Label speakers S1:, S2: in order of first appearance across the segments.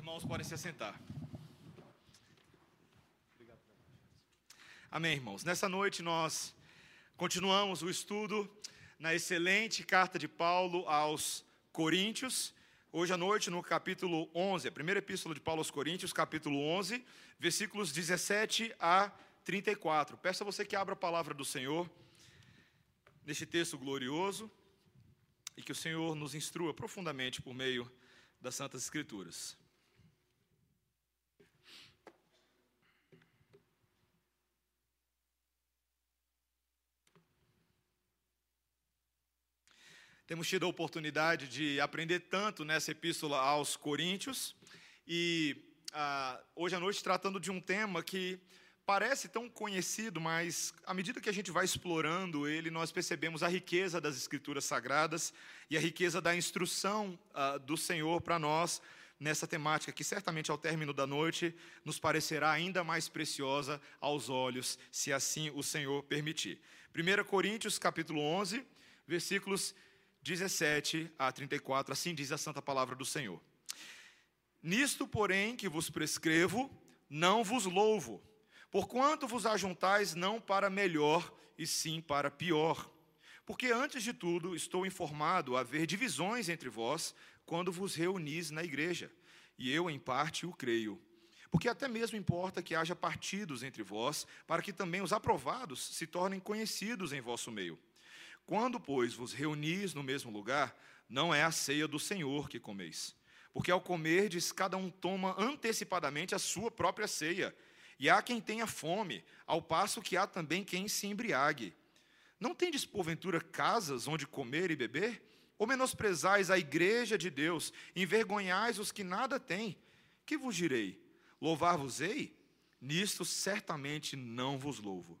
S1: irmãos podem se assentar. Amém, irmãos. Nessa noite nós continuamos o estudo na excelente carta de Paulo aos Coríntios. Hoje à noite, no capítulo 11, a primeira epístola de Paulo aos Coríntios, capítulo 11, versículos 17 a 34. Peço a você que abra a palavra do Senhor neste texto glorioso e que o Senhor nos instrua profundamente por meio das Santas Escrituras. Temos tido a oportunidade de aprender tanto nessa epístola aos Coríntios e ah, hoje à noite tratando de um tema que parece tão conhecido, mas à medida que a gente vai explorando ele, nós percebemos a riqueza das Escrituras Sagradas e a riqueza da instrução ah, do Senhor para nós nessa temática, que certamente ao término da noite nos parecerá ainda mais preciosa aos olhos, se assim o Senhor permitir. 1 Coríntios, capítulo 11, versículos 17 a 34, assim diz a santa palavra do Senhor. Nisto, porém, que vos prescrevo, não vos louvo, porquanto vos ajuntais não para melhor, e sim para pior. Porque antes de tudo estou informado haver divisões entre vós quando vos reunis na igreja, e eu em parte o creio. Porque até mesmo importa que haja partidos entre vós, para que também os aprovados se tornem conhecidos em vosso meio. Quando, pois, vos reunis no mesmo lugar, não é a ceia do Senhor que comeis. Porque ao comerdes, cada um toma antecipadamente a sua própria ceia. E há quem tenha fome, ao passo que há também quem se embriague. Não tendes, porventura, casas onde comer e beber? Ou menosprezais a igreja de Deus, envergonhais os que nada têm? Que vos direi? Louvar-vos-ei? Nisto certamente não vos louvo.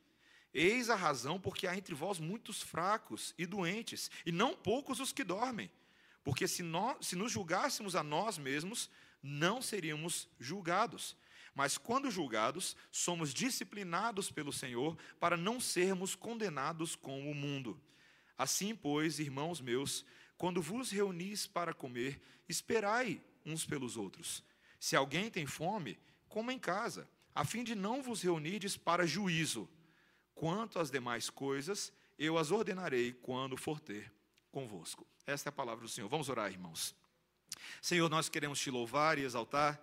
S1: Eis a razão porque há entre vós muitos fracos e doentes, e não poucos os que dormem. Porque se, nós, se nos julgássemos a nós mesmos, não seríamos julgados. Mas quando julgados, somos disciplinados pelo Senhor para não sermos condenados com o mundo. Assim, pois, irmãos meus, quando vos reunis para comer, esperai uns pelos outros. Se alguém tem fome, coma em casa, a fim de não vos reunirdes para juízo. Quanto às demais coisas, eu as ordenarei quando for ter convosco. Esta é a palavra do Senhor. Vamos orar, irmãos. Senhor, nós queremos te louvar e exaltar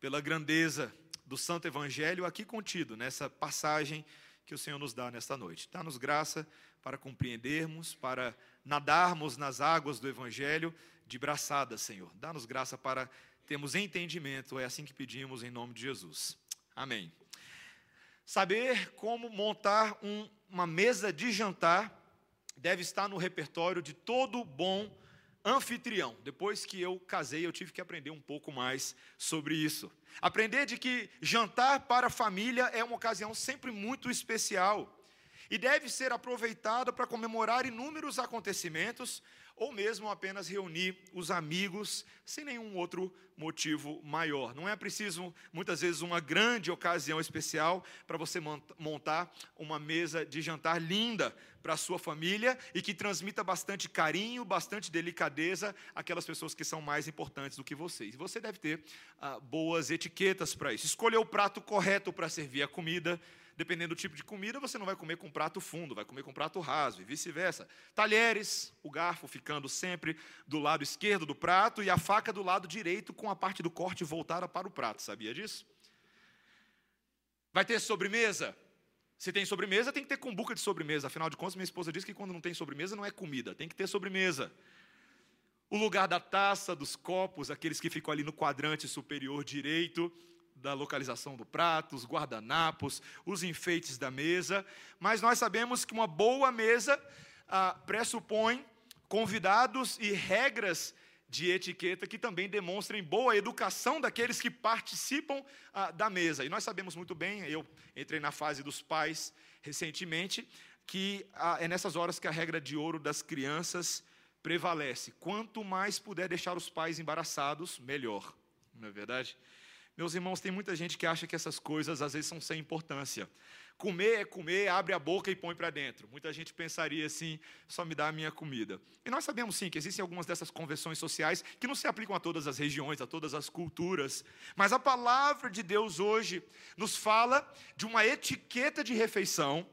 S1: pela grandeza do Santo Evangelho aqui contido, nessa passagem que o Senhor nos dá nesta noite. Dá-nos graça para compreendermos, para nadarmos nas águas do Evangelho de braçada, Senhor. Dá-nos graça para termos entendimento, é assim que pedimos em nome de Jesus. Amém. Saber como montar um, uma mesa de jantar deve estar no repertório de todo bom anfitrião. Depois que eu casei, eu tive que aprender um pouco mais sobre isso. Aprender de que jantar para a família é uma ocasião sempre muito especial e deve ser aproveitada para comemorar inúmeros acontecimentos ou mesmo apenas reunir os amigos sem nenhum outro motivo maior. Não é preciso, muitas vezes, uma grande ocasião especial para você montar uma mesa de jantar linda para a sua família e que transmita bastante carinho, bastante delicadeza àquelas pessoas que são mais importantes do que vocês. Você deve ter ah, boas etiquetas para isso. Escolher o prato correto para servir a comida dependendo do tipo de comida, você não vai comer com prato fundo, vai comer com prato raso e vice-versa. Talheres, o garfo ficando sempre do lado esquerdo do prato e a faca do lado direito com a parte do corte voltada para o prato, sabia disso? Vai ter sobremesa? Se tem sobremesa, tem que ter cumbuca de sobremesa. Afinal de contas, minha esposa diz que quando não tem sobremesa, não é comida, tem que ter sobremesa. O lugar da taça, dos copos, aqueles que ficam ali no quadrante superior direito da localização do prato, os guardanapos, os enfeites da mesa. Mas nós sabemos que uma boa mesa ah, pressupõe convidados e regras de etiqueta que também demonstrem boa educação daqueles que participam ah, da mesa. E nós sabemos muito bem, eu entrei na fase dos pais recentemente, que ah, é nessas horas que a regra de ouro das crianças prevalece. Quanto mais puder deixar os pais embaraçados, melhor. Não é verdade? Meus irmãos, tem muita gente que acha que essas coisas às vezes são sem importância. Comer é comer, abre a boca e põe para dentro. Muita gente pensaria assim, só me dá a minha comida. E nós sabemos sim que existem algumas dessas convenções sociais que não se aplicam a todas as regiões, a todas as culturas. Mas a palavra de Deus hoje nos fala de uma etiqueta de refeição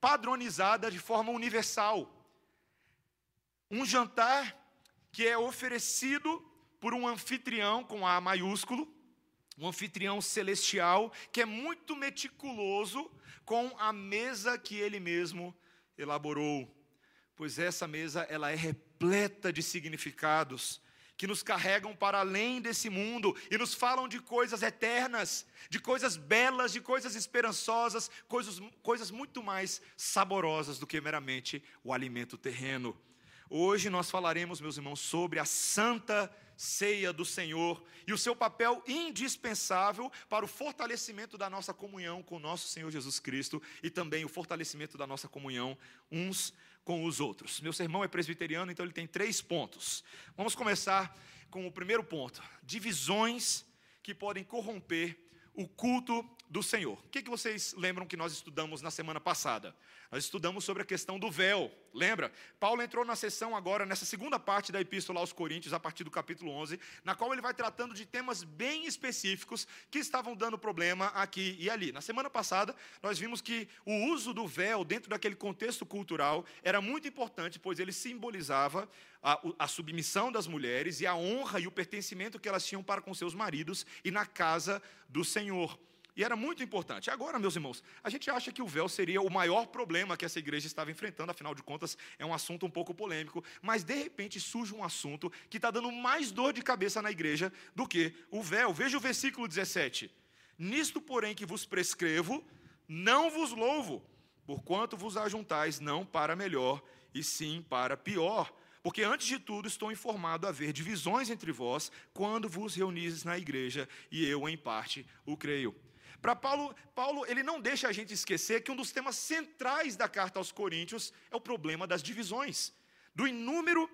S1: padronizada de forma universal. Um jantar que é oferecido por um anfitrião com A maiúsculo, um anfitrião celestial que é muito meticuloso com a mesa que ele mesmo elaborou. Pois essa mesa ela é repleta de significados que nos carregam para além desse mundo e nos falam de coisas eternas, de coisas belas, de coisas esperançosas, coisas, coisas muito mais saborosas do que meramente o alimento terreno. Hoje nós falaremos, meus irmãos, sobre a santa ceia do Senhor e o seu papel indispensável para o fortalecimento da nossa comunhão com o nosso Senhor Jesus Cristo e também o fortalecimento da nossa comunhão uns com os outros. Meu sermão é presbiteriano, então ele tem três pontos. Vamos começar com o primeiro ponto: divisões que podem corromper o culto do Senhor. O que, que vocês lembram que nós estudamos na semana passada? Nós estudamos sobre a questão do véu, lembra? Paulo entrou na sessão agora, nessa segunda parte da Epístola aos Coríntios, a partir do capítulo 11, na qual ele vai tratando de temas bem específicos que estavam dando problema aqui e ali. Na semana passada, nós vimos que o uso do véu dentro daquele contexto cultural era muito importante, pois ele simbolizava a, a submissão das mulheres e a honra e o pertencimento que elas tinham para com seus maridos e na casa do Senhor. E era muito importante. Agora, meus irmãos, a gente acha que o véu seria o maior problema que essa igreja estava enfrentando, afinal de contas, é um assunto um pouco polêmico, mas de repente surge um assunto que está dando mais dor de cabeça na igreja do que o véu. Veja o versículo 17. Nisto, porém, que vos prescrevo, não vos louvo, porquanto vos ajuntais não para melhor, e sim para pior. Porque antes de tudo estou informado a haver divisões entre vós quando vos reunis na igreja, e eu, em parte, o creio. Para Paulo, Paulo, ele não deixa a gente esquecer que um dos temas centrais da carta aos Coríntios é o problema das divisões. Do, inúmero,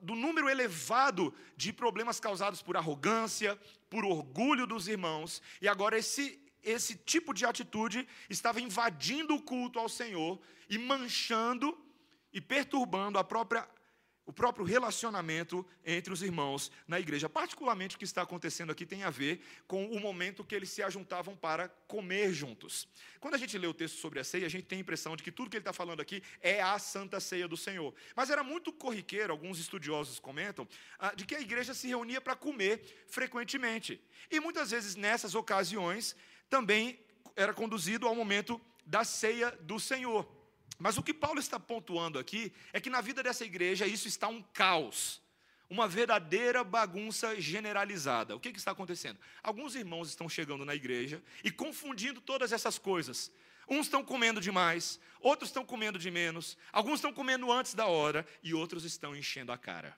S1: do número elevado de problemas causados por arrogância, por orgulho dos irmãos, e agora esse, esse tipo de atitude estava invadindo o culto ao Senhor e manchando e perturbando a própria o próprio relacionamento entre os irmãos na igreja. Particularmente o que está acontecendo aqui tem a ver com o momento que eles se ajuntavam para comer juntos. Quando a gente lê o texto sobre a ceia, a gente tem a impressão de que tudo que ele está falando aqui é a santa ceia do Senhor. Mas era muito corriqueiro, alguns estudiosos comentam, ah, de que a igreja se reunia para comer frequentemente. E muitas vezes nessas ocasiões também era conduzido ao momento da ceia do Senhor. Mas o que Paulo está pontuando aqui é que na vida dessa igreja isso está um caos, uma verdadeira bagunça generalizada. O que, que está acontecendo? Alguns irmãos estão chegando na igreja e confundindo todas essas coisas. Uns estão comendo demais, outros estão comendo de menos, alguns estão comendo antes da hora e outros estão enchendo a cara.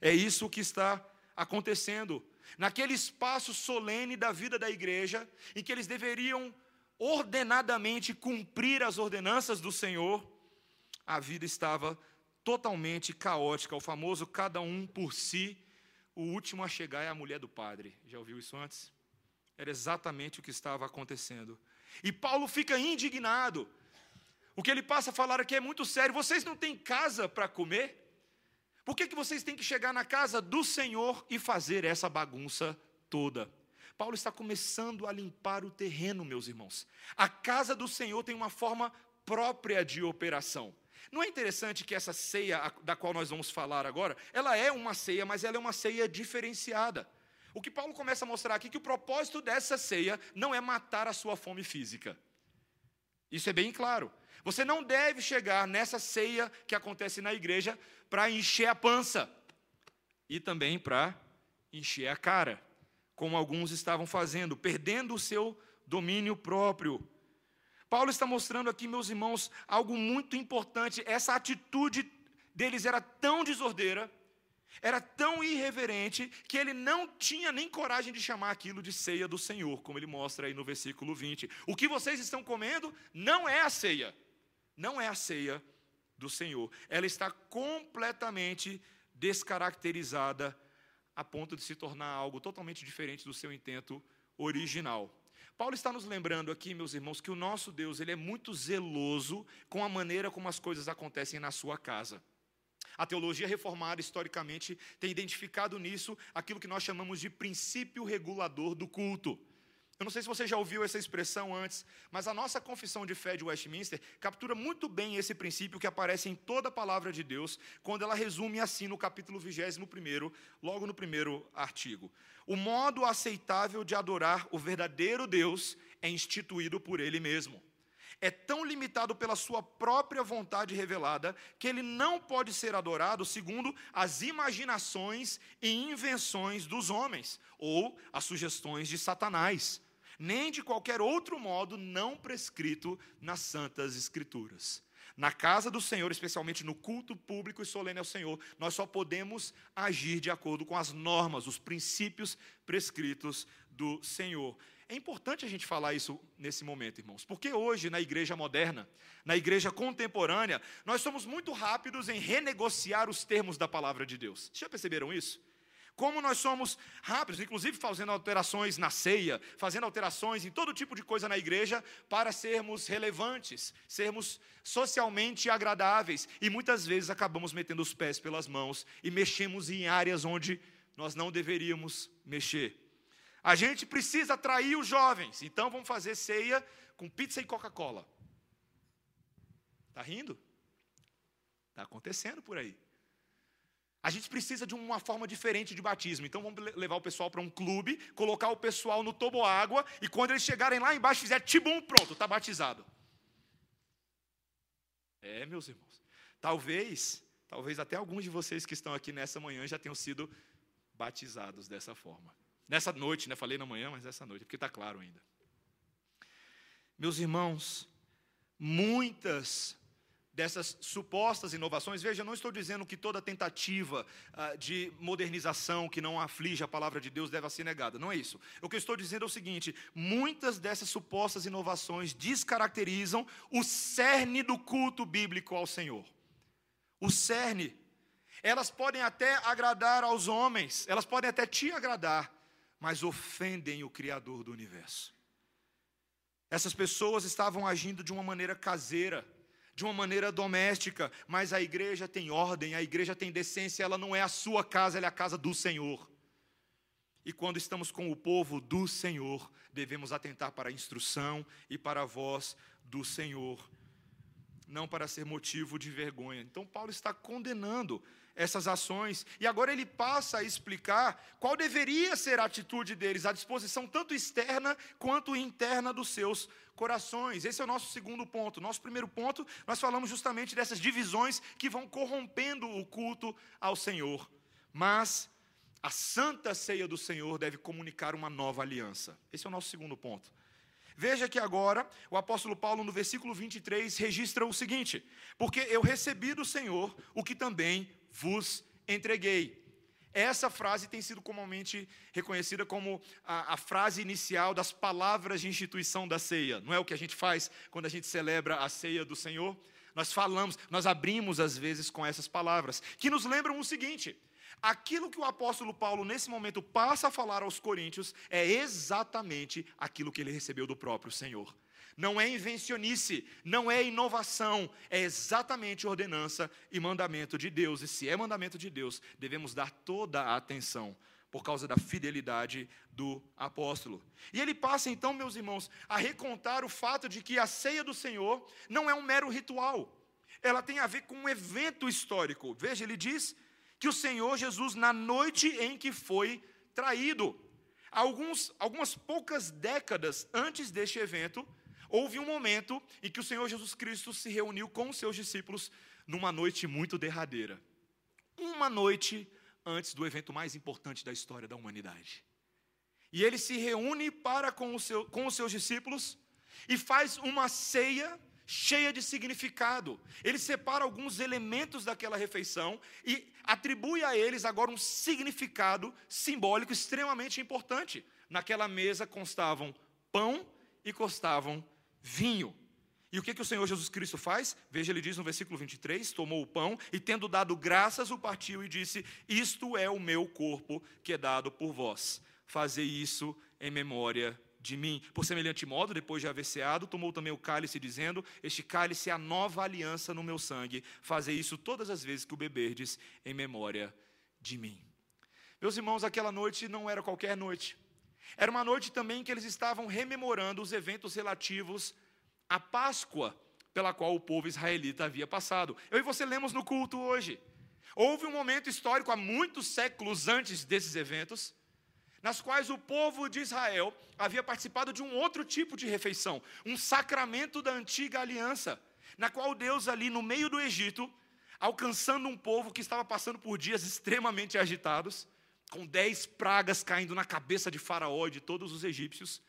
S1: É isso que está acontecendo. Naquele espaço solene da vida da igreja, em que eles deveriam ordenadamente cumprir as ordenanças do Senhor, a vida estava totalmente caótica, o famoso cada um por si, o último a chegar é a mulher do padre. Já ouviu isso antes? Era exatamente o que estava acontecendo. E Paulo fica indignado. O que ele passa a falar aqui é muito sério. Vocês não têm casa para comer? Por que, que vocês têm que chegar na casa do Senhor e fazer essa bagunça toda? Paulo está começando a limpar o terreno, meus irmãos. A casa do Senhor tem uma forma própria de operação. Não é interessante que essa ceia da qual nós vamos falar agora, ela é uma ceia, mas ela é uma ceia diferenciada. O que Paulo começa a mostrar aqui é que o propósito dessa ceia não é matar a sua fome física. Isso é bem claro. Você não deve chegar nessa ceia que acontece na igreja para encher a pança e também para encher a cara, como alguns estavam fazendo, perdendo o seu domínio próprio. Paulo está mostrando aqui, meus irmãos, algo muito importante. Essa atitude deles era tão desordeira, era tão irreverente, que ele não tinha nem coragem de chamar aquilo de ceia do Senhor, como ele mostra aí no versículo 20. O que vocês estão comendo não é a ceia, não é a ceia do Senhor. Ela está completamente descaracterizada a ponto de se tornar algo totalmente diferente do seu intento original. Paulo está nos lembrando aqui, meus irmãos, que o nosso Deus, ele é muito zeloso com a maneira como as coisas acontecem na sua casa. A teologia reformada, historicamente, tem identificado nisso aquilo que nós chamamos de princípio regulador do culto. Eu não sei se você já ouviu essa expressão antes, mas a nossa confissão de fé de Westminster captura muito bem esse princípio que aparece em toda a palavra de Deus, quando ela resume assim no capítulo 21, logo no primeiro artigo. O modo aceitável de adorar o verdadeiro Deus é instituído por ele mesmo. É tão limitado pela sua própria vontade revelada que ele não pode ser adorado segundo as imaginações e invenções dos homens ou as sugestões de Satanás nem de qualquer outro modo não prescrito nas Santas Escrituras. Na casa do Senhor, especialmente no culto público e solene ao Senhor, nós só podemos agir de acordo com as normas, os princípios prescritos do Senhor. É importante a gente falar isso nesse momento, irmãos, porque hoje, na igreja moderna, na igreja contemporânea, nós somos muito rápidos em renegociar os termos da palavra de Deus. Vocês já perceberam isso? Como nós somos rápidos, inclusive fazendo alterações na ceia, fazendo alterações em todo tipo de coisa na igreja, para sermos relevantes, sermos socialmente agradáveis. E muitas vezes acabamos metendo os pés pelas mãos e mexemos em áreas onde nós não deveríamos mexer. A gente precisa atrair os jovens, então vamos fazer ceia com pizza e Coca-Cola. Está rindo? Está acontecendo por aí. A gente precisa de uma forma diferente de batismo. Então vamos levar o pessoal para um clube, colocar o pessoal no toboágua e quando eles chegarem lá embaixo fizer tibum, pronto, está batizado. É, meus irmãos. Talvez, talvez até alguns de vocês que estão aqui nessa manhã já tenham sido batizados dessa forma. Nessa noite, né? Falei na manhã, mas essa noite, porque está claro ainda. Meus irmãos, muitas dessas supostas inovações. Veja, não estou dizendo que toda tentativa ah, de modernização que não aflige a palavra de Deus deve ser negada. Não é isso. O que eu estou dizendo é o seguinte: muitas dessas supostas inovações descaracterizam o cerne do culto bíblico ao Senhor. O cerne. Elas podem até agradar aos homens, elas podem até te agradar, mas ofendem o Criador do universo. Essas pessoas estavam agindo de uma maneira caseira de uma maneira doméstica, mas a igreja tem ordem, a igreja tem decência, ela não é a sua casa, ela é a casa do Senhor. E quando estamos com o povo do Senhor, devemos atentar para a instrução e para a voz do Senhor, não para ser motivo de vergonha. Então, Paulo está condenando essas ações. E agora ele passa a explicar qual deveria ser a atitude deles, a disposição tanto externa quanto interna dos seus corações. Esse é o nosso segundo ponto. Nosso primeiro ponto, nós falamos justamente dessas divisões que vão corrompendo o culto ao Senhor. Mas a santa ceia do Senhor deve comunicar uma nova aliança. Esse é o nosso segundo ponto. Veja que agora o apóstolo Paulo, no versículo 23, registra o seguinte: Porque eu recebi do Senhor o que também vos entreguei. Essa frase tem sido comumente reconhecida como a, a, frase inicial das palavras de instituição da ceia. Não é o que a gente faz quando a gente celebra a ceia do Senhor? Nós falamos, nós abrimos às vezes com essas palavras, que nos lembram o seguinte: aquilo que o apóstolo Paulo nesse momento passa a falar aos coríntios é exatamente aquilo que ele recebeu do próprio Senhor não é invencionice, não é inovação, é exatamente ordenança e mandamento de Deus. E se é mandamento de Deus, devemos dar toda a atenção por causa da fidelidade do apóstolo. E ele passa então, meus irmãos, a recontar o fato de que a ceia do Senhor não é um mero ritual. Ela tem a ver com um evento histórico. Veja, ele diz que o Senhor Jesus, na noite em que foi traído, alguns, algumas poucas décadas antes deste evento, houve um momento em que o Senhor Jesus Cristo se reuniu com os seus discípulos numa noite muito derradeira. Uma noite antes do evento mais importante da história da humanidade. E ele se reúne para com, seu, com os seus discípulos e faz uma ceia cheia de significado. Ele separa alguns elementos daquela refeição e atribui a eles agora um significado simbólico extremamente importante. Naquela mesa constavam pão e constavam vinho. E o que, que o Senhor Jesus Cristo faz? Veja, ele diz no versículo 23: Tomou o pão e, tendo dado graças, o partiu e disse: Isto é o meu corpo que é dado por vós. Fazei isso em memória de mim. Por semelhante modo, depois de haver ceado, tomou também o cálice, dizendo: Este cálice é a nova aliança no meu sangue. Fazei isso todas as vezes que o beberdes em memória de mim. Meus irmãos, aquela noite não era qualquer noite. Era uma noite também que eles estavam rememorando os eventos relativos a Páscoa pela qual o povo israelita havia passado. Eu e você lemos no culto hoje. Houve um momento histórico há muitos séculos antes desses eventos, nas quais o povo de Israel havia participado de um outro tipo de refeição, um sacramento da antiga aliança, na qual Deus ali no meio do Egito, alcançando um povo que estava passando por dias extremamente agitados, com dez pragas caindo na cabeça de Faraó e de todos os egípcios,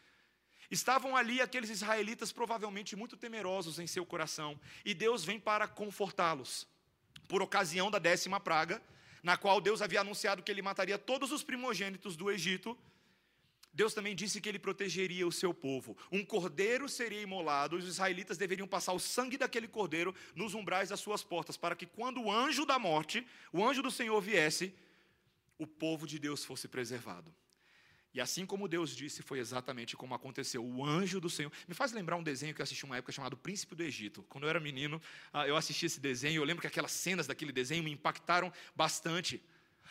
S1: Estavam ali aqueles israelitas provavelmente muito temerosos em seu coração, e Deus vem para confortá-los. Por ocasião da décima praga, na qual Deus havia anunciado que ele mataria todos os primogênitos do Egito, Deus também disse que ele protegeria o seu povo. Um cordeiro seria imolado, e os israelitas deveriam passar o sangue daquele cordeiro nos umbrais das suas portas, para que quando o anjo da morte, o anjo do Senhor viesse, o povo de Deus fosse preservado. E assim como Deus disse, foi exatamente como aconteceu. O anjo do Senhor. Me faz lembrar um desenho que eu assisti uma época chamado Príncipe do Egito. Quando eu era menino, ah, eu assisti esse desenho. Eu lembro que aquelas cenas daquele desenho me impactaram bastante.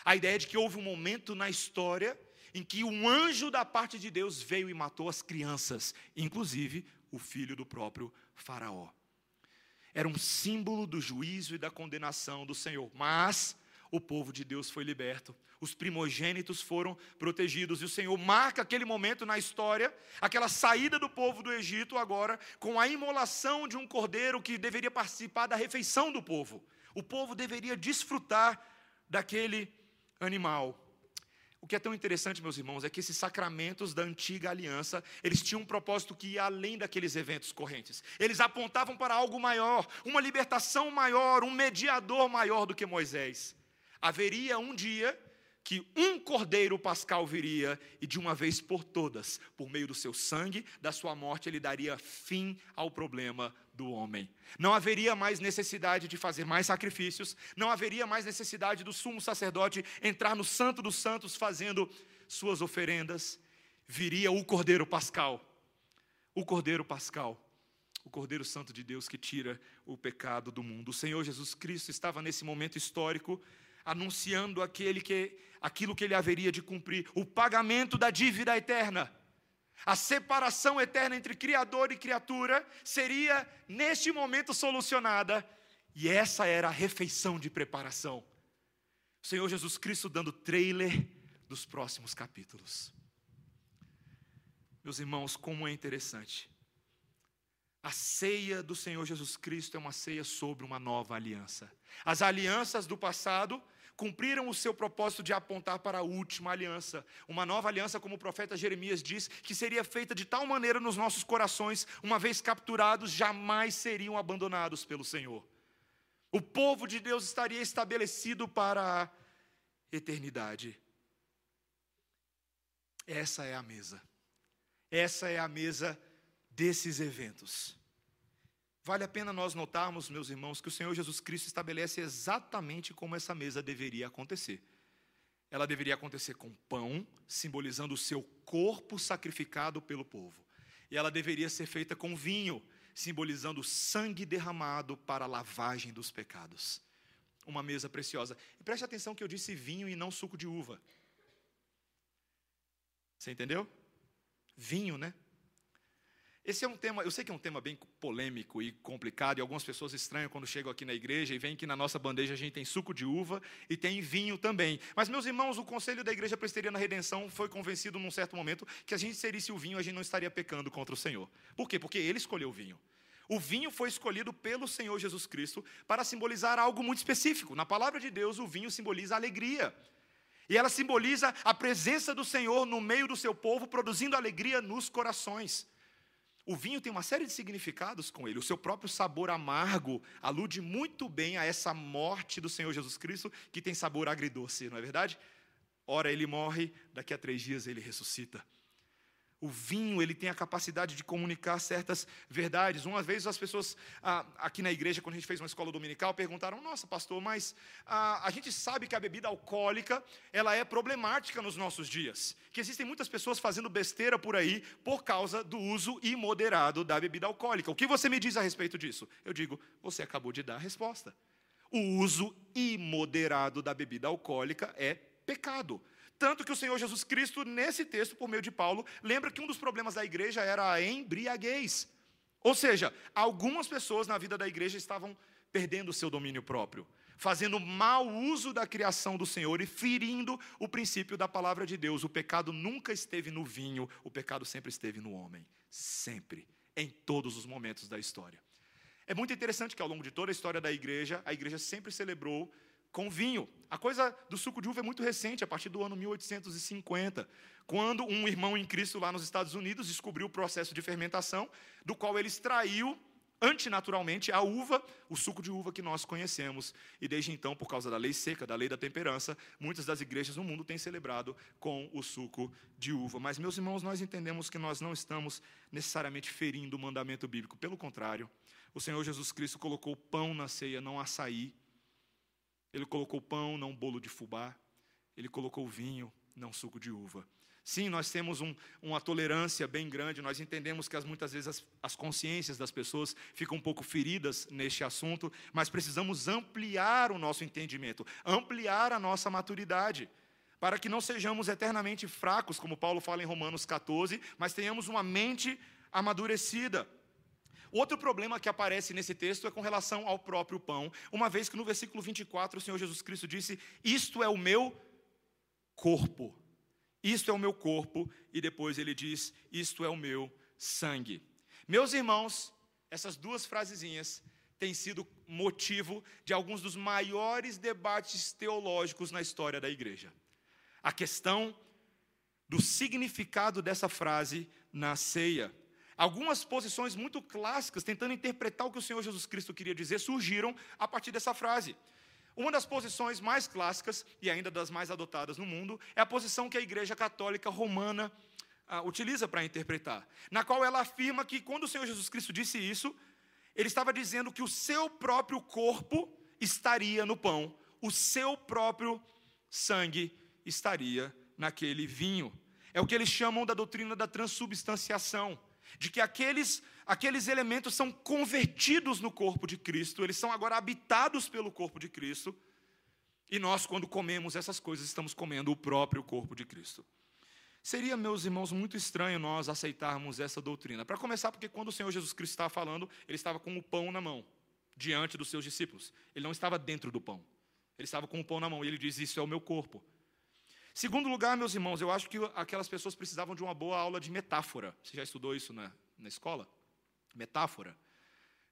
S1: A ideia de que houve um momento na história em que um anjo da parte de Deus veio e matou as crianças, inclusive o filho do próprio Faraó. Era um símbolo do juízo e da condenação do Senhor. Mas o povo de Deus foi liberto, os primogênitos foram protegidos, e o Senhor marca aquele momento na história, aquela saída do povo do Egito agora, com a imolação de um cordeiro que deveria participar da refeição do povo. O povo deveria desfrutar daquele animal. O que é tão interessante, meus irmãos, é que esses sacramentos da antiga aliança, eles tinham um propósito que ia além daqueles eventos correntes. Eles apontavam para algo maior, uma libertação maior, um mediador maior do que Moisés haveria um dia que um cordeiro pascal viria e de uma vez por todas, por meio do seu sangue, da sua morte, ele daria fim ao problema do homem. Não haveria mais necessidade de fazer mais sacrifícios, não haveria mais necessidade do sumo sacerdote entrar no santo dos santos fazendo suas oferendas. Viria o cordeiro pascal. O cordeiro pascal o Cordeiro Santo de Deus que tira o pecado do mundo. O Senhor Jesus Cristo estava nesse momento histórico anunciando aquele que, aquilo que ele haveria de cumprir, o pagamento da dívida eterna. A separação eterna entre Criador e criatura seria, neste momento, solucionada, e essa era a refeição de preparação. O Senhor Jesus Cristo dando trailer dos próximos capítulos. Meus irmãos, como é interessante. A ceia do Senhor Jesus Cristo é uma ceia sobre uma nova aliança. As alianças do passado cumpriram o seu propósito de apontar para a última aliança. Uma nova aliança, como o profeta Jeremias diz, que seria feita de tal maneira nos nossos corações, uma vez capturados, jamais seriam abandonados pelo Senhor. O povo de Deus estaria estabelecido para a eternidade. Essa é a mesa. Essa é a mesa desses eventos. Vale a pena nós notarmos, meus irmãos, que o Senhor Jesus Cristo estabelece exatamente como essa mesa deveria acontecer. Ela deveria acontecer com pão, simbolizando o seu corpo sacrificado pelo povo. E ela deveria ser feita com vinho, simbolizando o sangue derramado para a lavagem dos pecados. Uma mesa preciosa. E preste atenção que eu disse vinho e não suco de uva. Você entendeu? Vinho, né? Esse é um tema, eu sei que é um tema bem polêmico e complicado, e algumas pessoas estranham quando chegam aqui na igreja e veem que na nossa bandeja a gente tem suco de uva e tem vinho também. Mas, meus irmãos, o conselho da Igreja Presbiteriana Redenção foi convencido num certo momento que a gente serisse o vinho, a gente não estaria pecando contra o Senhor. Por quê? Porque ele escolheu o vinho. O vinho foi escolhido pelo Senhor Jesus Cristo para simbolizar algo muito específico. Na palavra de Deus, o vinho simboliza alegria. E ela simboliza a presença do Senhor no meio do seu povo, produzindo alegria nos corações. O vinho tem uma série de significados com ele. O seu próprio sabor amargo alude muito bem a essa morte do Senhor Jesus Cristo, que tem sabor agridoce, não é verdade? Ora, ele morre, daqui a três dias ele ressuscita. O vinho, ele tem a capacidade de comunicar certas verdades. Uma vez as pessoas ah, aqui na igreja, quando a gente fez uma escola dominical, perguntaram: Nossa, pastor, mas ah, a gente sabe que a bebida alcoólica ela é problemática nos nossos dias. Que existem muitas pessoas fazendo besteira por aí por causa do uso imoderado da bebida alcoólica. O que você me diz a respeito disso? Eu digo: Você acabou de dar a resposta. O uso imoderado da bebida alcoólica é pecado. Tanto que o Senhor Jesus Cristo, nesse texto, por meio de Paulo, lembra que um dos problemas da igreja era a embriaguez. Ou seja, algumas pessoas na vida da igreja estavam perdendo o seu domínio próprio, fazendo mau uso da criação do Senhor e ferindo o princípio da palavra de Deus. O pecado nunca esteve no vinho, o pecado sempre esteve no homem. Sempre, em todos os momentos da história. É muito interessante que ao longo de toda a história da igreja, a igreja sempre celebrou com vinho. A coisa do suco de uva é muito recente, a partir do ano 1850, quando um irmão em Cristo lá nos Estados Unidos descobriu o processo de fermentação, do qual ele extraiu antinaturalmente a uva, o suco de uva que nós conhecemos. E desde então, por causa da lei seca, da lei da temperança, muitas das igrejas no mundo têm celebrado com o suco de uva. Mas, meus irmãos, nós entendemos que nós não estamos necessariamente ferindo o mandamento bíblico. Pelo contrário, o Senhor Jesus Cristo colocou pão na ceia, não açaí. Ele colocou pão, não bolo de fubá. Ele colocou vinho, não suco de uva. Sim, nós temos um, uma tolerância bem grande, nós entendemos que as, muitas vezes as, as, consciências das pessoas ficam um pouco feridas neste assunto, mas precisamos ampliar o nosso entendimento, ampliar a nossa maturidade, para que não sejamos eternamente fracos, como Paulo fala em Romanos 14, mas tenhamos uma mente amadurecida. Outro problema que aparece nesse texto é com relação ao próprio pão, uma vez que no versículo 24 o Senhor Jesus Cristo disse: Isto é o meu corpo. Isto é o meu corpo. E depois ele diz: Isto é o meu sangue. Meus irmãos, essas duas frasezinhas têm sido motivo de alguns dos maiores debates teológicos na história da igreja. A questão do significado dessa frase na ceia. Algumas posições muito clássicas, tentando interpretar o que o Senhor Jesus Cristo queria dizer, surgiram a partir dessa frase. Uma das posições mais clássicas, e ainda das mais adotadas no mundo, é a posição que a Igreja Católica Romana ah, utiliza para interpretar, na qual ela afirma que quando o Senhor Jesus Cristo disse isso, ele estava dizendo que o seu próprio corpo estaria no pão, o seu próprio sangue estaria naquele vinho. É o que eles chamam da doutrina da transubstanciação de que aqueles, aqueles elementos são convertidos no corpo de Cristo, eles são agora habitados pelo corpo de Cristo, e nós, quando comemos essas coisas, estamos comendo o próprio corpo de Cristo. Seria, meus irmãos, muito estranho nós aceitarmos essa doutrina. Para começar, porque quando o Senhor Jesus Cristo estava falando, ele estava com o pão na mão, diante dos seus discípulos. Ele não estava dentro do pão. Ele estava com o pão na mão e ele diz: Isso é o meu corpo. Segundo lugar, meus irmãos, eu acho que aquelas pessoas precisavam de uma boa aula de metáfora. Você já estudou isso na, na escola? Metáfora.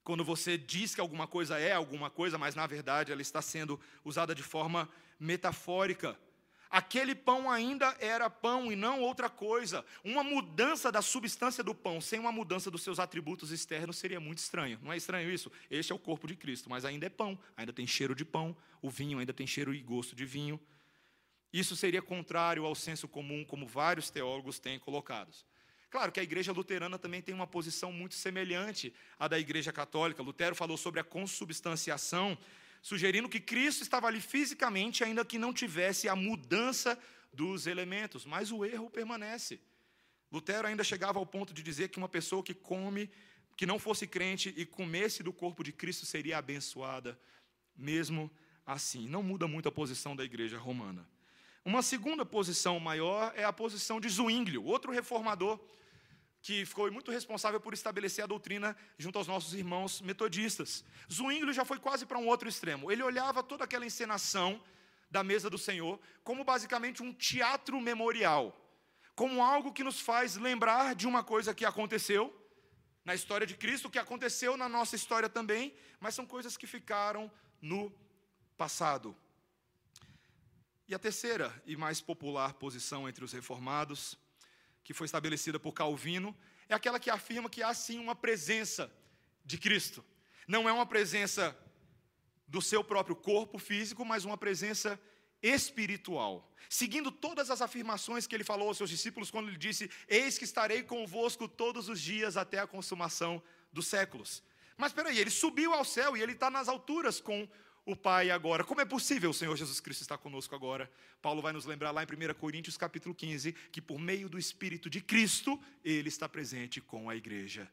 S1: Quando você diz que alguma coisa é alguma coisa, mas na verdade ela está sendo usada de forma metafórica. Aquele pão ainda era pão e não outra coisa. Uma mudança da substância do pão sem uma mudança dos seus atributos externos seria muito estranho. Não é estranho isso? Este é o corpo de Cristo, mas ainda é pão, ainda tem cheiro de pão, o vinho ainda tem cheiro e gosto de vinho. Isso seria contrário ao senso comum, como vários teólogos têm colocado. Claro que a igreja luterana também tem uma posição muito semelhante à da igreja católica. Lutero falou sobre a consubstanciação, sugerindo que Cristo estava ali fisicamente, ainda que não tivesse a mudança dos elementos, mas o erro permanece. Lutero ainda chegava ao ponto de dizer que uma pessoa que come, que não fosse crente e comesse do corpo de Cristo seria abençoada, mesmo assim. Não muda muito a posição da igreja romana. Uma segunda posição maior é a posição de Zwinglio, outro reformador. que foi muito responsável por estabelecer a doutrina junto aos nossos irmãos metodistas. Zwingli já foi quase para um outro extremo. Ele olhava toda aquela encenação da mesa do Senhor como basicamente um teatro memorial, como algo que nos faz lembrar de uma coisa que aconteceu na história de Cristo, que aconteceu na nossa história também, mas são coisas que ficaram no passado. E a terceira e mais popular posição entre os reformados que foi estabelecida por Calvino, é aquela que afirma que há sim uma presença de Cristo. Não é uma presença do seu próprio corpo físico, mas uma presença espiritual. Seguindo todas as afirmações que ele falou aos seus discípulos quando ele disse: Eis que estarei convosco todos os dias até a consumação dos séculos. Mas espera aí, ele subiu ao céu e ele está nas alturas com o Pai agora. Como é possível o Senhor Jesus Cristo estar conosco agora? Paulo vai nos lembrar lá em 1 Coríntios capítulo 15 que por meio do Espírito de Cristo, ele está presente com a igreja.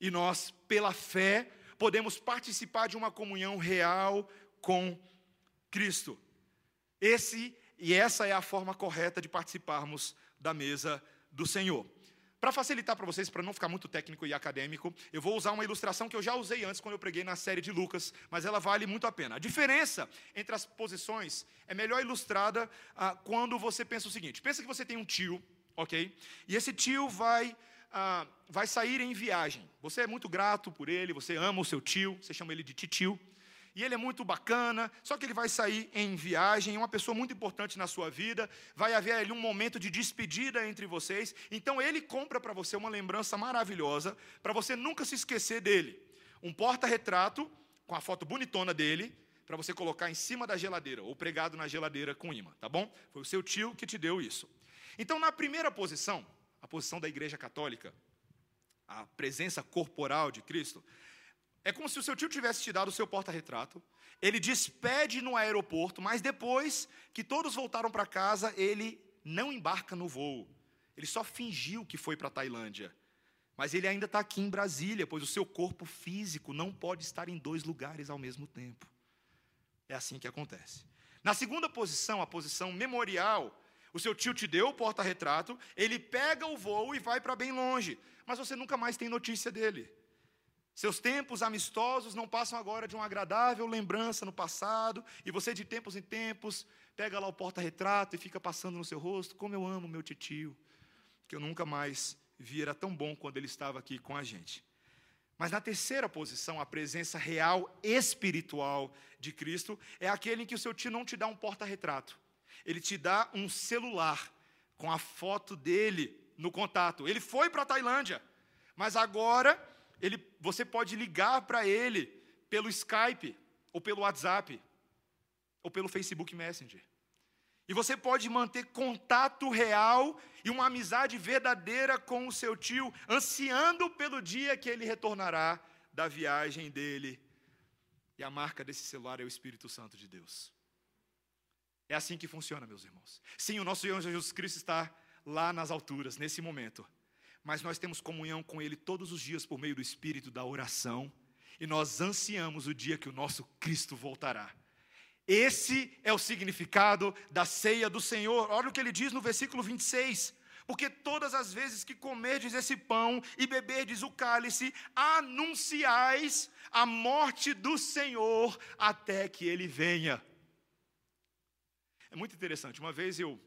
S1: E nós, pela fé, podemos participar de uma comunhão real com Cristo. Esse e essa é a forma correta de participarmos da mesa do Senhor. Para facilitar para vocês, para não ficar muito técnico e acadêmico, eu vou usar uma ilustração que eu já usei antes quando eu preguei na série de Lucas, mas ela vale muito a pena. A diferença entre as posições é melhor ilustrada ah, quando você pensa o seguinte: pensa que você tem um tio, ok? E esse tio vai ah, vai sair em viagem. Você é muito grato por ele, você ama o seu tio, você chama ele de titio e ele é muito bacana, só que ele vai sair em viagem, uma pessoa muito importante na sua vida, vai haver ali um momento de despedida entre vocês, então ele compra para você uma lembrança maravilhosa, para você nunca se esquecer dele. Um porta-retrato com a foto bonitona dele, para você colocar em cima da geladeira, ou pregado na geladeira com imã, tá bom? Foi o seu tio que te deu isso. Então, na primeira posição, a posição da Igreja Católica, a presença corporal de Cristo, é como se o seu tio tivesse te dado o seu porta-retrato, ele despede no aeroporto, mas depois que todos voltaram para casa, ele não embarca no voo. Ele só fingiu que foi para a Tailândia. Mas ele ainda está aqui em Brasília, pois o seu corpo físico não pode estar em dois lugares ao mesmo tempo. É assim que acontece. Na segunda posição, a posição memorial, o seu tio te deu o porta-retrato, ele pega o voo e vai para bem longe, mas você nunca mais tem notícia dele. Seus tempos amistosos não passam agora de uma agradável lembrança no passado, e você de tempos em tempos pega lá o porta-retrato e fica passando no seu rosto, como eu amo meu titio, que eu nunca mais vi, era tão bom quando ele estava aqui com a gente. Mas na terceira posição, a presença real espiritual de Cristo é aquele em que o seu tio não te dá um porta-retrato, ele te dá um celular com a foto dele no contato. Ele foi para a Tailândia, mas agora ele, você pode ligar para ele pelo Skype, ou pelo WhatsApp, ou pelo Facebook Messenger. E você pode manter contato real e uma amizade verdadeira com o seu tio, ansiando pelo dia que ele retornará da viagem dele. E a marca desse celular é o Espírito Santo de Deus. É assim que funciona, meus irmãos. Sim, o nosso Senhor Jesus Cristo está lá nas alturas, nesse momento mas nós temos comunhão com Ele todos os dias por meio do Espírito da oração, e nós ansiamos o dia que o nosso Cristo voltará. Esse é o significado da ceia do Senhor. Olha o que ele diz no versículo 26. Porque todas as vezes que comerdes esse pão e beberdes o cálice, anunciais a morte do Senhor até que ele venha. É muito interessante. Uma vez eu,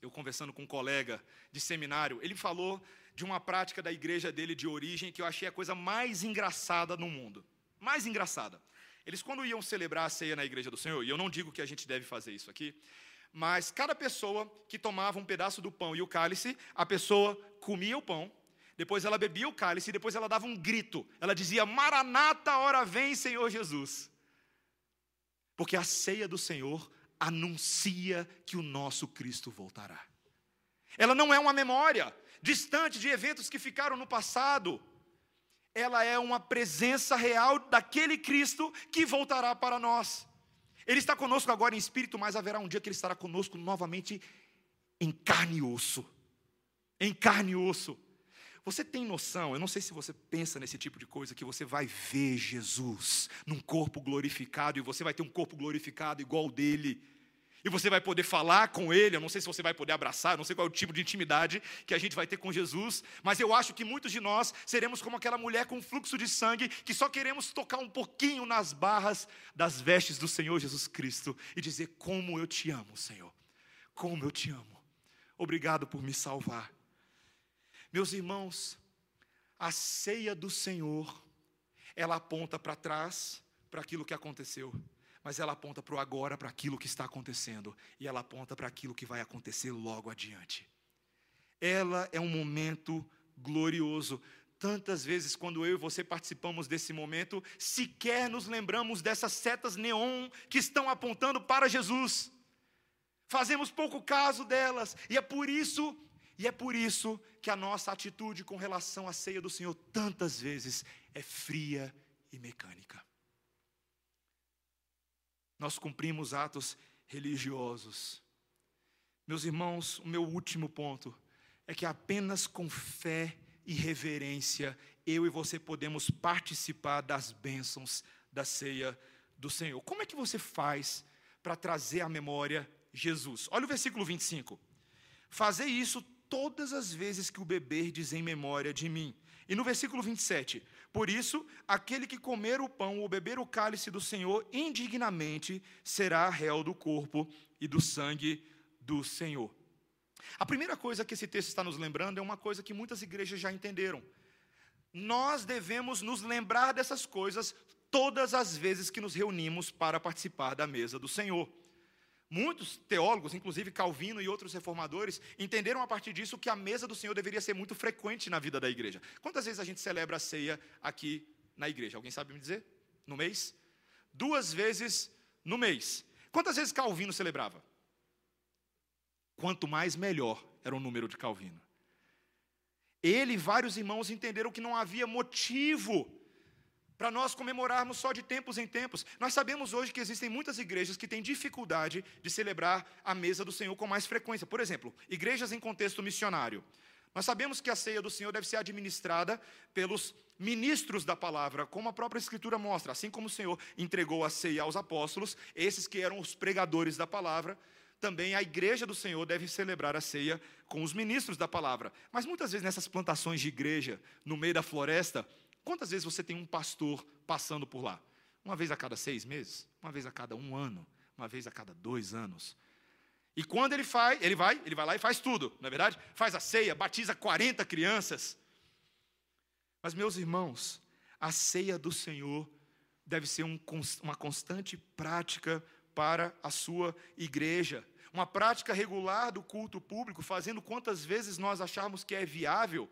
S1: eu conversando com um colega de seminário, ele falou de uma prática da igreja dele de origem que eu achei a coisa mais engraçada no mundo. Mais engraçada. Eles, quando iam celebrar a ceia na igreja do Senhor, e eu não digo que a gente deve fazer isso aqui, mas cada pessoa que tomava um pedaço do pão e o cálice, a pessoa comia o pão, depois ela bebia o cálice, e depois ela dava um grito. Ela dizia: Maranata, hora vem, Senhor Jesus. Porque a ceia do Senhor anuncia que o nosso Cristo voltará. Ela não é uma memória, distante de eventos que ficaram no passado. Ela é uma presença real daquele Cristo que voltará para nós. Ele está conosco agora em espírito, mas haverá um dia que ele estará conosco novamente em carne e osso. Em carne e osso. Você tem noção, eu não sei se você pensa nesse tipo de coisa, que você vai ver Jesus num corpo glorificado, e você vai ter um corpo glorificado igual ao dele e você vai poder falar com Ele. Eu não sei se você vai poder abraçar, eu não sei qual é o tipo de intimidade que a gente vai ter com Jesus, mas eu acho que muitos de nós seremos como aquela mulher com fluxo de sangue que só queremos tocar um pouquinho nas barras das vestes do Senhor Jesus Cristo e dizer: Como eu te amo, Senhor, como eu te amo. Obrigado por me salvar. Meus irmãos, a ceia do Senhor, ela aponta para trás, para aquilo que aconteceu mas ela aponta para o agora, para aquilo que está acontecendo, e ela aponta para aquilo que vai acontecer logo adiante. Ela é um momento glorioso. Tantas vezes, quando eu e você participamos desse momento, sequer nos lembramos dessas setas neon que estão apontando para Jesus. Fazemos pouco caso delas, e é por isso, e é por isso que a nossa atitude com relação à ceia do Senhor tantas vezes é fria e mecânica nós cumprimos atos religiosos. Meus irmãos, o meu último ponto é que apenas com fé e reverência eu e você podemos participar das bênçãos da ceia do Senhor. Como é que você faz para trazer à memória Jesus? Olha o versículo 25. Fazer isso todas as vezes que o beberdes em memória de mim. E no versículo 27, por isso, aquele que comer o pão ou beber o cálice do Senhor indignamente será réu do corpo e do sangue do Senhor. A primeira coisa que esse texto está nos lembrando é uma coisa que muitas igrejas já entenderam. Nós devemos nos lembrar dessas coisas todas as vezes que nos reunimos para participar da mesa do Senhor. Muitos teólogos, inclusive Calvino e outros reformadores, entenderam a partir disso que a mesa do Senhor deveria ser muito frequente na vida da igreja. Quantas vezes a gente celebra a ceia aqui na igreja? Alguém sabe me dizer? No mês? Duas vezes no mês. Quantas vezes Calvino celebrava? Quanto mais melhor era o número de Calvino. Ele e vários irmãos entenderam que não havia motivo para nós comemorarmos só de tempos em tempos. Nós sabemos hoje que existem muitas igrejas que têm dificuldade de celebrar a mesa do Senhor com mais frequência. Por exemplo, igrejas em contexto missionário. Nós sabemos que a ceia do Senhor deve ser administrada pelos ministros da palavra, como a própria Escritura mostra. Assim como o Senhor entregou a ceia aos apóstolos, esses que eram os pregadores da palavra, também a igreja do Senhor deve celebrar a ceia com os ministros da palavra. Mas muitas vezes nessas plantações de igreja, no meio da floresta, Quantas vezes você tem um pastor passando por lá? Uma vez a cada seis meses? Uma vez a cada um ano? Uma vez a cada dois anos? E quando ele faz, ele vai, ele vai lá e faz tudo, não é verdade? Faz a ceia, batiza 40 crianças. Mas, meus irmãos, a ceia do Senhor deve ser um, uma constante prática para a sua igreja. Uma prática regular do culto público, fazendo quantas vezes nós acharmos que é viável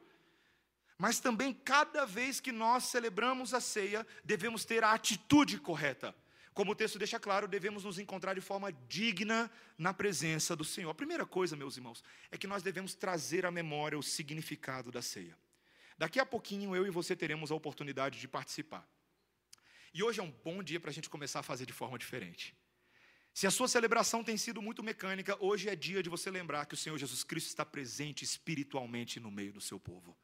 S1: mas também, cada vez que nós celebramos a ceia, devemos ter a atitude correta. Como o texto deixa claro, devemos nos encontrar de forma digna na presença do Senhor. A primeira coisa, meus irmãos, é que nós devemos trazer à memória o significado da ceia. Daqui a pouquinho eu e você teremos a oportunidade de participar. E hoje é um bom dia para a gente começar a fazer de forma diferente. Se a sua celebração tem sido muito mecânica, hoje é dia de você lembrar que o Senhor Jesus Cristo está presente espiritualmente no meio do seu povo.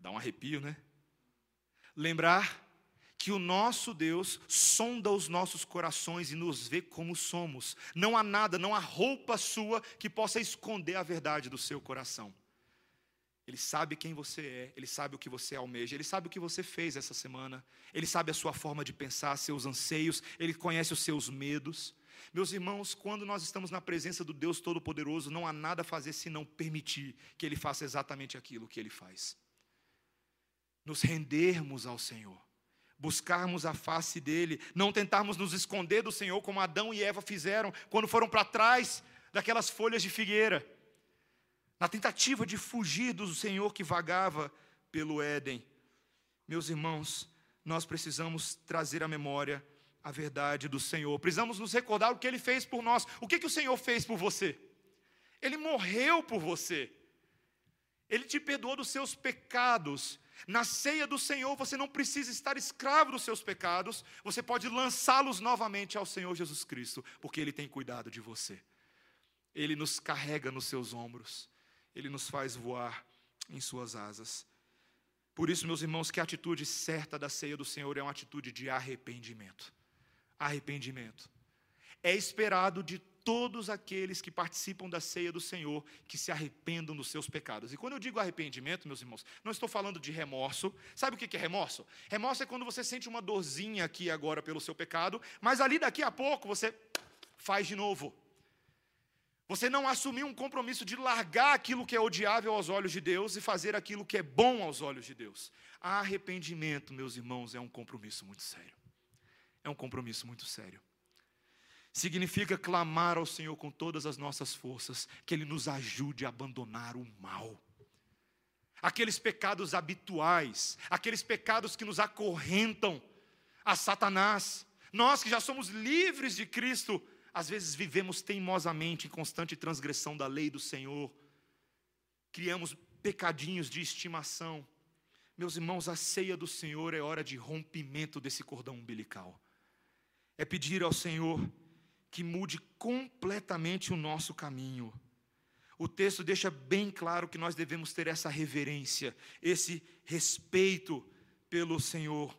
S1: Dá um arrepio, né? Lembrar que o nosso Deus sonda os nossos corações e nos vê como somos. Não há nada, não há roupa sua que possa esconder a verdade do seu coração. Ele sabe quem você é, ele sabe o que você almeja, ele sabe o que você fez essa semana, ele sabe a sua forma de pensar, seus anseios, ele conhece os seus medos. Meus irmãos, quando nós estamos na presença do Deus Todo-Poderoso, não há nada a fazer senão permitir que ele faça exatamente aquilo que ele faz nos rendermos ao Senhor, buscarmos a face dEle, não tentarmos nos esconder do Senhor como Adão e Eva fizeram quando foram para trás daquelas folhas de figueira, na tentativa de fugir do Senhor que vagava pelo Éden. Meus irmãos, nós precisamos trazer à memória a verdade do Senhor, precisamos nos recordar o que Ele fez por nós. O que, que o Senhor fez por você? Ele morreu por você. Ele te perdoou dos seus pecados. Na ceia do Senhor, você não precisa estar escravo dos seus pecados, você pode lançá-los novamente ao Senhor Jesus Cristo, porque Ele tem cuidado de você. Ele nos carrega nos seus ombros, Ele nos faz voar em Suas asas. Por isso, meus irmãos, que a atitude certa da ceia do Senhor é uma atitude de arrependimento. Arrependimento. É esperado de todos aqueles que participam da ceia do Senhor que se arrependam dos seus pecados. E quando eu digo arrependimento, meus irmãos, não estou falando de remorso. Sabe o que é remorso? Remorso é quando você sente uma dorzinha aqui agora pelo seu pecado, mas ali daqui a pouco você faz de novo. Você não assumiu um compromisso de largar aquilo que é odiável aos olhos de Deus e fazer aquilo que é bom aos olhos de Deus. Arrependimento, meus irmãos, é um compromisso muito sério. É um compromisso muito sério significa clamar ao Senhor com todas as nossas forças, que Ele nos ajude a abandonar o mal. Aqueles pecados habituais, aqueles pecados que nos acorrentam a Satanás. Nós que já somos livres de Cristo, às vezes vivemos teimosamente em constante transgressão da lei do Senhor, criamos pecadinhos de estimação. Meus irmãos, a ceia do Senhor é hora de rompimento desse cordão umbilical. É pedir ao Senhor que mude completamente o nosso caminho. O texto deixa bem claro que nós devemos ter essa reverência, esse respeito pelo Senhor.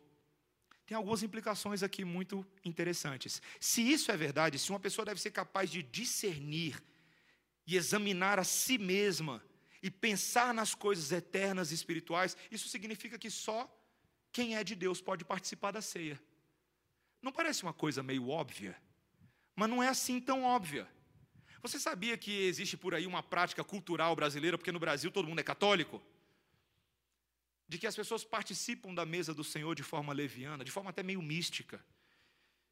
S1: Tem algumas implicações aqui muito interessantes. Se isso é verdade, se uma pessoa deve ser capaz de discernir e examinar a si mesma e pensar nas coisas eternas e espirituais, isso significa que só quem é de Deus pode participar da ceia. Não parece uma coisa meio óbvia? Mas não é assim tão óbvia. Você sabia que existe por aí uma prática cultural brasileira, porque no Brasil todo mundo é católico? De que as pessoas participam da mesa do Senhor de forma leviana, de forma até meio mística.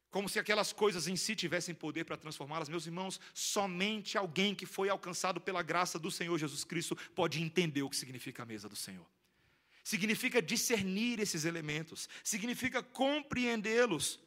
S1: Como se aquelas coisas em si tivessem poder para transformá-las. Meus irmãos, somente alguém que foi alcançado pela graça do Senhor Jesus Cristo pode entender o que significa a mesa do Senhor. Significa discernir esses elementos, significa compreendê-los.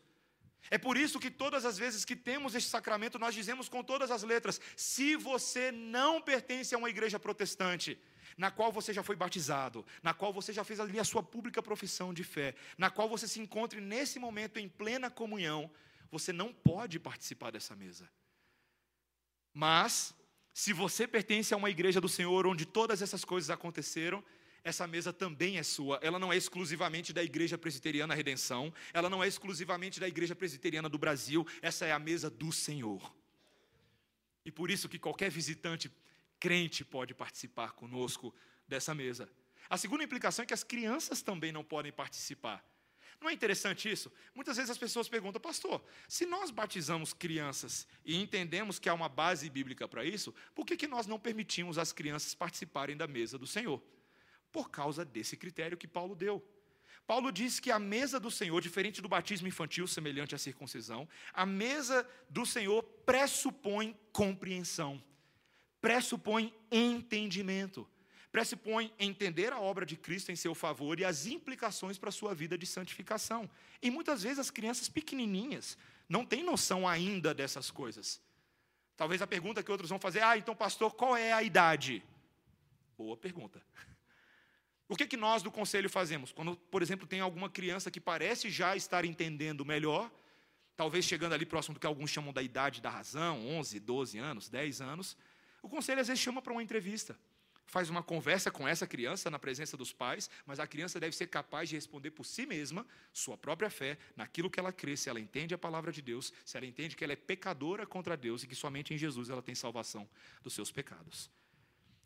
S1: É por isso que todas as vezes que temos este sacramento, nós dizemos com todas as letras: se você não pertence a uma igreja protestante, na qual você já foi batizado, na qual você já fez ali a sua pública profissão de fé, na qual você se encontre nesse momento em plena comunhão, você não pode participar dessa mesa. Mas, se você pertence a uma igreja do Senhor onde todas essas coisas aconteceram, essa mesa também é sua. Ela não é exclusivamente da Igreja Presbiteriana Redenção, ela não é exclusivamente da Igreja Presbiteriana do Brasil, essa é a mesa do Senhor. E por isso que qualquer visitante crente pode participar conosco dessa mesa. A segunda implicação é que as crianças também não podem participar. Não é interessante isso? Muitas vezes as pessoas perguntam, pastor, se nós batizamos crianças e entendemos que há uma base bíblica para isso, por que, que nós não permitimos as crianças participarem da mesa do Senhor? Por causa desse critério que Paulo deu. Paulo diz que a mesa do Senhor, diferente do batismo infantil, semelhante à circuncisão, a mesa do Senhor pressupõe compreensão, pressupõe entendimento, pressupõe entender a obra de Cristo em seu favor e as implicações para a sua vida de santificação. E muitas vezes as crianças pequenininhas não têm noção ainda dessas coisas. Talvez a pergunta que outros vão fazer: ah, então, pastor, qual é a idade? Boa pergunta. O que, que nós do conselho fazemos? Quando, por exemplo, tem alguma criança que parece já estar entendendo melhor, talvez chegando ali próximo do que alguns chamam da idade da razão, 11, 12 anos, 10 anos, o conselho às vezes chama para uma entrevista. Faz uma conversa com essa criança na presença dos pais, mas a criança deve ser capaz de responder por si mesma, sua própria fé, naquilo que ela crê, se ela entende a palavra de Deus, se ela entende que ela é pecadora contra Deus e que somente em Jesus ela tem salvação dos seus pecados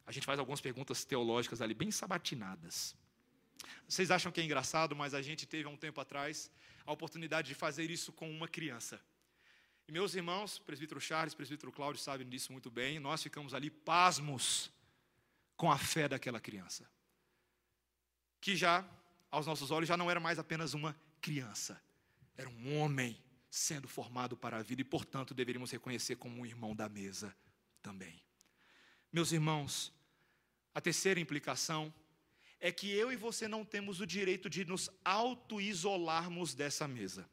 S1: a gente faz algumas perguntas teológicas ali, bem sabatinadas. Vocês acham que é engraçado, mas a gente teve há um tempo atrás a oportunidade de fazer isso com uma criança. E meus irmãos, presbítero Charles, presbítero Cláudio sabem disso muito bem, nós ficamos ali pasmos com a fé daquela criança. Que já, aos nossos olhos, já não era mais apenas uma criança, era um homem sendo formado para a vida e, portanto, deveríamos reconhecer como um irmão da mesa também. Meus irmãos, a terceira implicação é que eu e você não temos o direito de nos auto-isolarmos dessa mesa.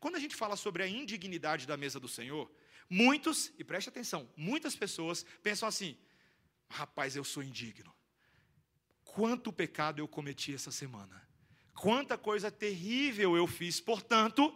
S1: Quando a gente fala sobre a indignidade da mesa do Senhor, muitos, e preste atenção, muitas pessoas pensam assim: rapaz, eu sou indigno. Quanto pecado eu cometi essa semana. Quanta coisa terrível eu fiz, portanto,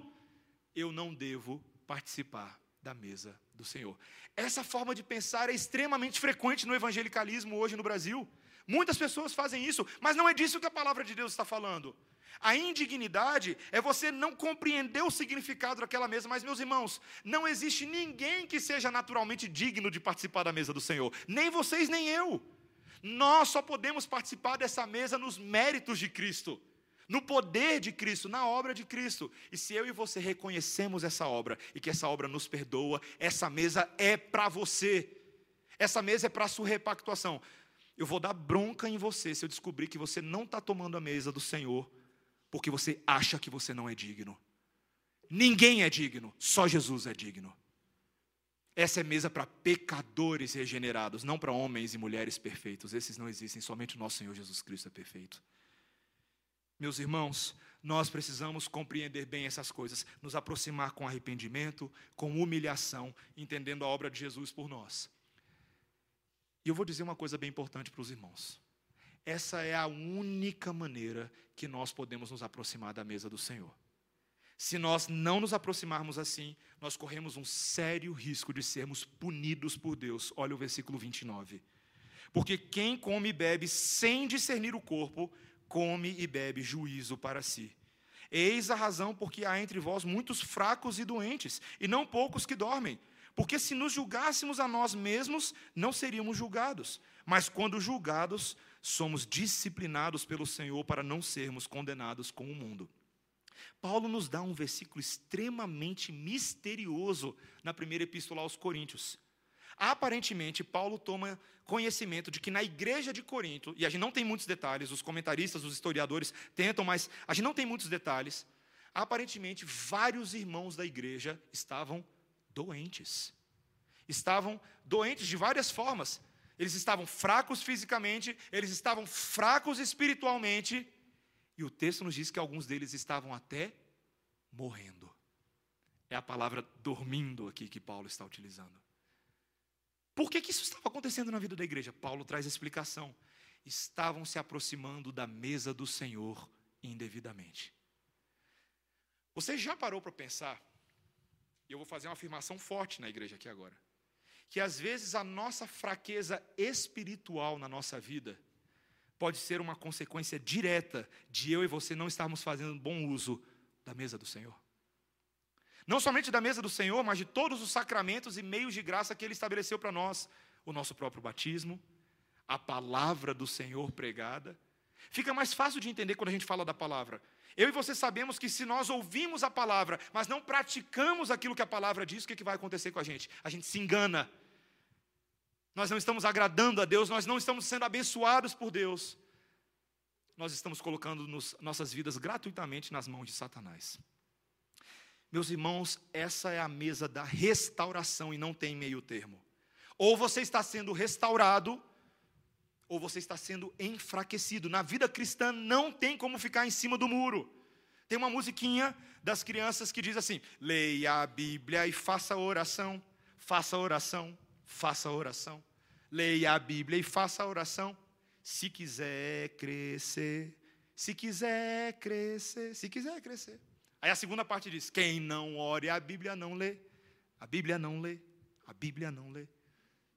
S1: eu não devo participar da mesa do Senhor. Essa forma de pensar é extremamente frequente no evangelicalismo hoje no Brasil. Muitas pessoas fazem isso, mas não é disso que a palavra de Deus está falando. A indignidade é você não compreender o significado daquela mesa. Mas, meus irmãos, não existe ninguém que seja naturalmente digno de participar da mesa do Senhor. Nem vocês, nem eu. Nós só podemos participar dessa mesa nos méritos de Cristo, no poder de Cristo, na obra de Cristo. E se eu e você reconhecemos essa obra e que essa obra nos perdoa, essa mesa é para você. Essa mesa é para a sua repactuação. Eu vou dar bronca em você se eu descobrir que você não está tomando a mesa do Senhor porque você acha que você não é digno. Ninguém é digno, só Jesus é digno. Essa é mesa para pecadores regenerados, não para homens e mulheres perfeitos. Esses não existem, somente o nosso Senhor Jesus Cristo é perfeito. Meus irmãos, nós precisamos compreender bem essas coisas, nos aproximar com arrependimento, com humilhação, entendendo a obra de Jesus por nós. E eu vou dizer uma coisa bem importante para os irmãos. Essa é a única maneira que nós podemos nos aproximar da mesa do Senhor. Se nós não nos aproximarmos assim, nós corremos um sério risco de sermos punidos por Deus. Olha o versículo 29. Porque quem come e bebe sem discernir o corpo, come e bebe juízo para si. Eis a razão porque há entre vós muitos fracos e doentes, e não poucos que dormem. Porque se nos julgássemos a nós mesmos, não seríamos julgados. Mas quando julgados, somos disciplinados pelo Senhor para não sermos condenados com o mundo. Paulo nos dá um versículo extremamente misterioso na primeira epístola aos Coríntios. Aparentemente, Paulo toma conhecimento de que na igreja de Corinto, e a gente não tem muitos detalhes, os comentaristas, os historiadores tentam, mas a gente não tem muitos detalhes. Aparentemente, vários irmãos da igreja estavam doentes. Estavam doentes de várias formas. Eles estavam fracos fisicamente, eles estavam fracos espiritualmente, e o texto nos diz que alguns deles estavam até morrendo. É a palavra dormindo aqui que Paulo está utilizando. Por que, que isso estava acontecendo na vida da igreja? Paulo traz a explicação. Estavam se aproximando da mesa do Senhor indevidamente. Você já parou para pensar? E eu vou fazer uma afirmação forte na igreja aqui agora que às vezes a nossa fraqueza espiritual na nossa vida pode ser uma consequência direta de eu e você não estarmos fazendo bom uso da mesa do Senhor. Não somente da mesa do Senhor, mas de todos os sacramentos e meios de graça que Ele estabeleceu para nós. O nosso próprio batismo, a palavra do Senhor pregada. Fica mais fácil de entender quando a gente fala da palavra. Eu e você sabemos que se nós ouvimos a palavra, mas não praticamos aquilo que a palavra diz, o que, que vai acontecer com a gente? A gente se engana, nós não estamos agradando a Deus, nós não estamos sendo abençoados por Deus. Nós estamos colocando nos, nossas vidas gratuitamente nas mãos de Satanás. Meus irmãos, essa é a mesa da restauração e não tem meio termo. Ou você está sendo restaurado, ou você está sendo enfraquecido. Na vida cristã não tem como ficar em cima do muro. Tem uma musiquinha das crianças que diz assim: leia a Bíblia e faça oração, faça oração, faça oração. Leia a Bíblia e faça oração. Se quiser crescer, se quiser crescer, se quiser crescer. Aí a segunda parte diz: quem não ore a Bíblia não lê. A Bíblia não lê. A Bíblia não lê.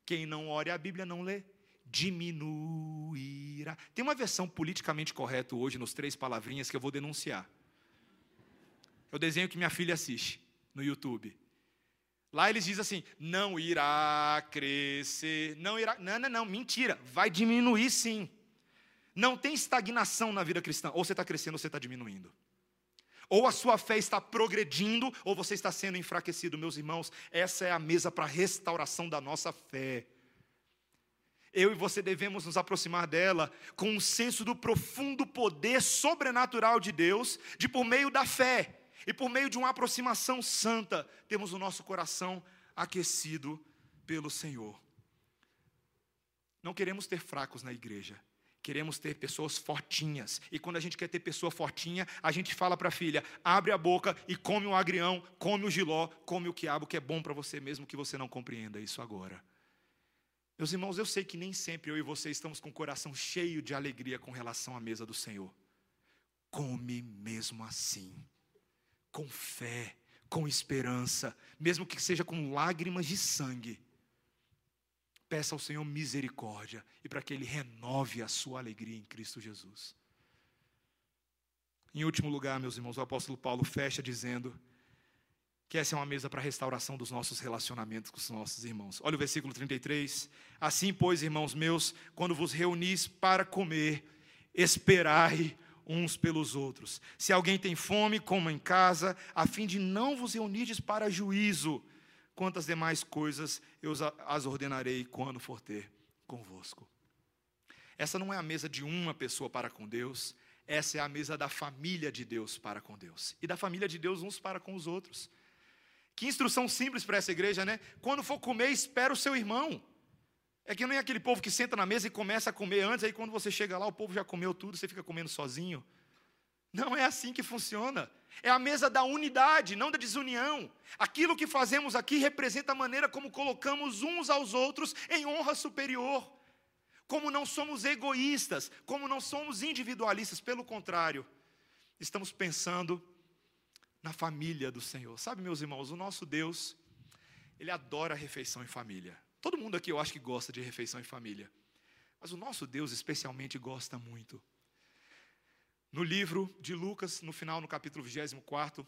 S1: Quem não ore a Bíblia não lê. Diminuirá. Tem uma versão politicamente correta hoje nos três palavrinhas que eu vou denunciar. É o desenho que minha filha assiste no YouTube. Lá eles dizem assim: não irá crescer, não irá. Não, não, não, mentira, vai diminuir sim. Não tem estagnação na vida cristã. Ou você está crescendo ou você está diminuindo. Ou a sua fé está progredindo, ou você está sendo enfraquecido, meus irmãos. Essa é a mesa para restauração da nossa fé. Eu e você devemos nos aproximar dela com um senso do profundo poder sobrenatural de Deus, de por meio da fé. E por meio de uma aproximação santa, temos o nosso coração aquecido pelo Senhor. Não queremos ter fracos na igreja, queremos ter pessoas fortinhas. E quando a gente quer ter pessoa fortinha, a gente fala para a filha: abre a boca e come o agrião, come o giló, come o quiabo, que é bom para você, mesmo que você não compreenda isso agora. Meus irmãos, eu sei que nem sempre eu e você estamos com o coração cheio de alegria com relação à mesa do Senhor. Come mesmo assim com fé, com esperança, mesmo que seja com lágrimas de sangue. Peça ao Senhor misericórdia e para que Ele renove a sua alegria em Cristo Jesus. Em último lugar, meus irmãos, o apóstolo Paulo fecha dizendo que essa é uma mesa para a restauração dos nossos relacionamentos com os nossos irmãos. Olha o versículo 33. Assim, pois, irmãos meus, quando vos reunis para comer, esperai uns pelos outros. Se alguém tem fome, coma em casa, a fim de não vos reunirdes para juízo. Quantas demais coisas eu as ordenarei quando for ter convosco. Essa não é a mesa de uma pessoa para com Deus, essa é a mesa da família de Deus para com Deus. E da família de Deus uns para com os outros. Que instrução simples para essa igreja, né? Quando for comer, espera o seu irmão. É que nem aquele povo que senta na mesa e começa a comer antes, aí quando você chega lá, o povo já comeu tudo, você fica comendo sozinho. Não é assim que funciona. É a mesa da unidade, não da desunião. Aquilo que fazemos aqui representa a maneira como colocamos uns aos outros em honra superior. Como não somos egoístas, como não somos individualistas, pelo contrário, estamos pensando na família do Senhor. Sabe, meus irmãos, o nosso Deus, ele adora a refeição em família. Todo mundo aqui eu acho que gosta de refeição em família. Mas o nosso Deus especialmente gosta muito. No livro de Lucas, no final, no capítulo 24,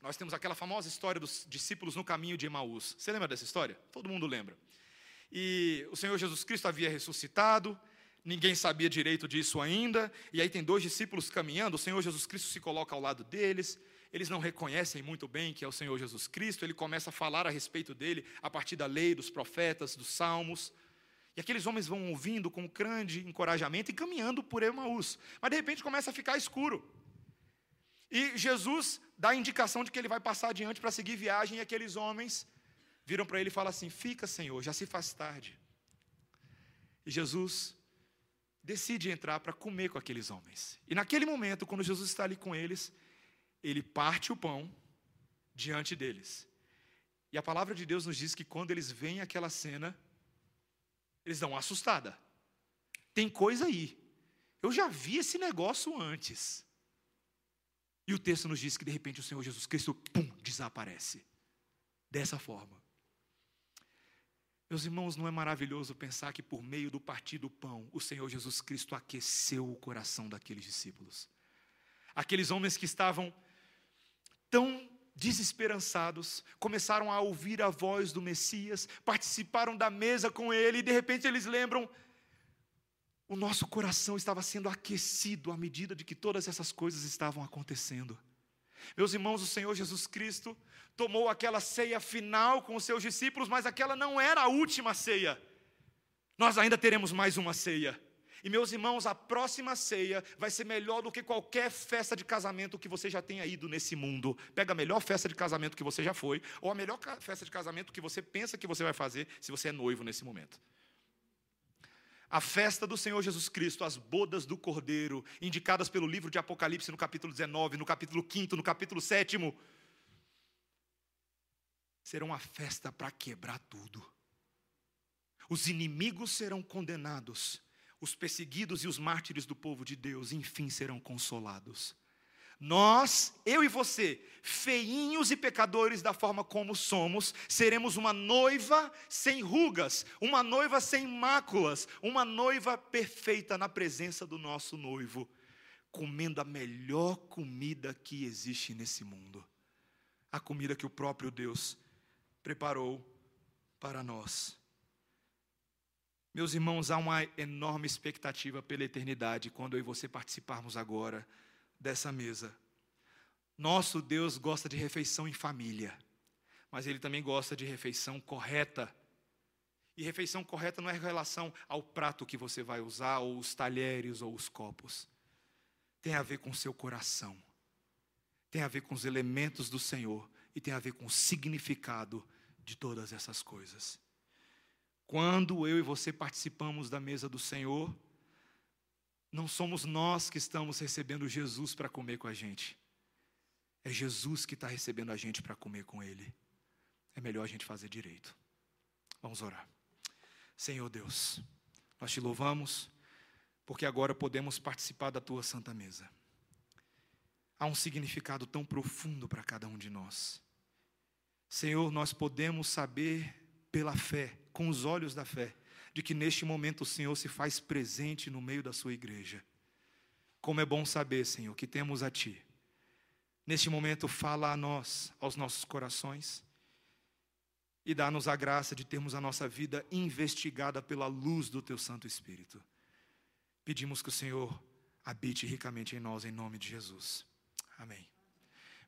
S1: nós temos aquela famosa história dos discípulos no caminho de Emaús. Você lembra dessa história? Todo mundo lembra. E o Senhor Jesus Cristo havia ressuscitado, ninguém sabia direito disso ainda, e aí tem dois discípulos caminhando, o Senhor Jesus Cristo se coloca ao lado deles, eles não reconhecem muito bem que é o Senhor Jesus Cristo, ele começa a falar a respeito dele a partir da lei, dos profetas, dos salmos. E aqueles homens vão ouvindo com grande encorajamento e caminhando por Emaús. Mas de repente começa a ficar escuro. E Jesus dá a indicação de que ele vai passar adiante para seguir viagem, e aqueles homens viram para ele e falam assim: Fica, Senhor, já se faz tarde. E Jesus decide entrar para comer com aqueles homens. E naquele momento, quando Jesus está ali com eles, ele parte o pão diante deles. E a palavra de Deus nos diz que quando eles veem aquela cena, eles dão uma assustada. Tem coisa aí. Eu já vi esse negócio antes. E o texto nos diz que de repente o Senhor Jesus Cristo, pum, desaparece. Dessa forma. Meus irmãos, não é maravilhoso pensar que por meio do partir do pão, o Senhor Jesus Cristo aqueceu o coração daqueles discípulos. Aqueles homens que estavam tão desesperançados, começaram a ouvir a voz do Messias, participaram da mesa com ele, e de repente eles lembram: o nosso coração estava sendo aquecido à medida de que todas essas coisas estavam acontecendo. Meus irmãos, o Senhor Jesus Cristo tomou aquela ceia final com os seus discípulos, mas aquela não era a última ceia. Nós ainda teremos mais uma ceia. E meus irmãos, a próxima ceia vai ser melhor do que qualquer festa de casamento que você já tenha ido nesse mundo. Pega a melhor festa de casamento que você já foi, ou a melhor festa de casamento que você pensa que você vai fazer se você é noivo nesse momento. A festa do Senhor Jesus Cristo, as bodas do Cordeiro, indicadas pelo livro de Apocalipse no capítulo 19, no capítulo 5, no capítulo 7, serão uma festa para quebrar tudo. Os inimigos serão condenados os perseguidos e os mártires do povo de Deus, enfim, serão consolados. Nós, eu e você, feinhos e pecadores da forma como somos, seremos uma noiva sem rugas, uma noiva sem máculas, uma noiva perfeita na presença do nosso noivo, comendo a melhor comida que existe nesse mundo a comida que o próprio Deus preparou para nós. Meus irmãos, há uma enorme expectativa pela eternidade quando eu e você participarmos agora dessa mesa. Nosso Deus gosta de refeição em família, mas Ele também gosta de refeição correta. E refeição correta não é em relação ao prato que você vai usar, ou os talheres, ou os copos. Tem a ver com o seu coração, tem a ver com os elementos do Senhor, e tem a ver com o significado de todas essas coisas. Quando eu e você participamos da mesa do Senhor, não somos nós que estamos recebendo Jesus para comer com a gente. É Jesus que está recebendo a gente para comer com Ele. É melhor a gente fazer direito. Vamos orar. Senhor Deus, nós te louvamos, porque agora podemos participar da tua santa mesa. Há um significado tão profundo para cada um de nós. Senhor, nós podemos saber pela fé com os olhos da fé, de que neste momento o Senhor se faz presente no meio da sua igreja. Como é bom saber, Senhor, que temos a Ti. Neste momento, fala a nós, aos nossos corações, e dá-nos a graça de termos a nossa vida investigada pela luz do Teu Santo Espírito. Pedimos que o Senhor habite ricamente em nós, em nome de Jesus. Amém.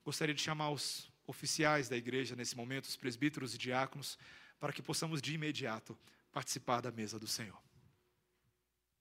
S1: Gostaria de chamar os oficiais da igreja nesse momento, os presbíteros e diáconos, para que possamos de imediato participar da mesa do Senhor.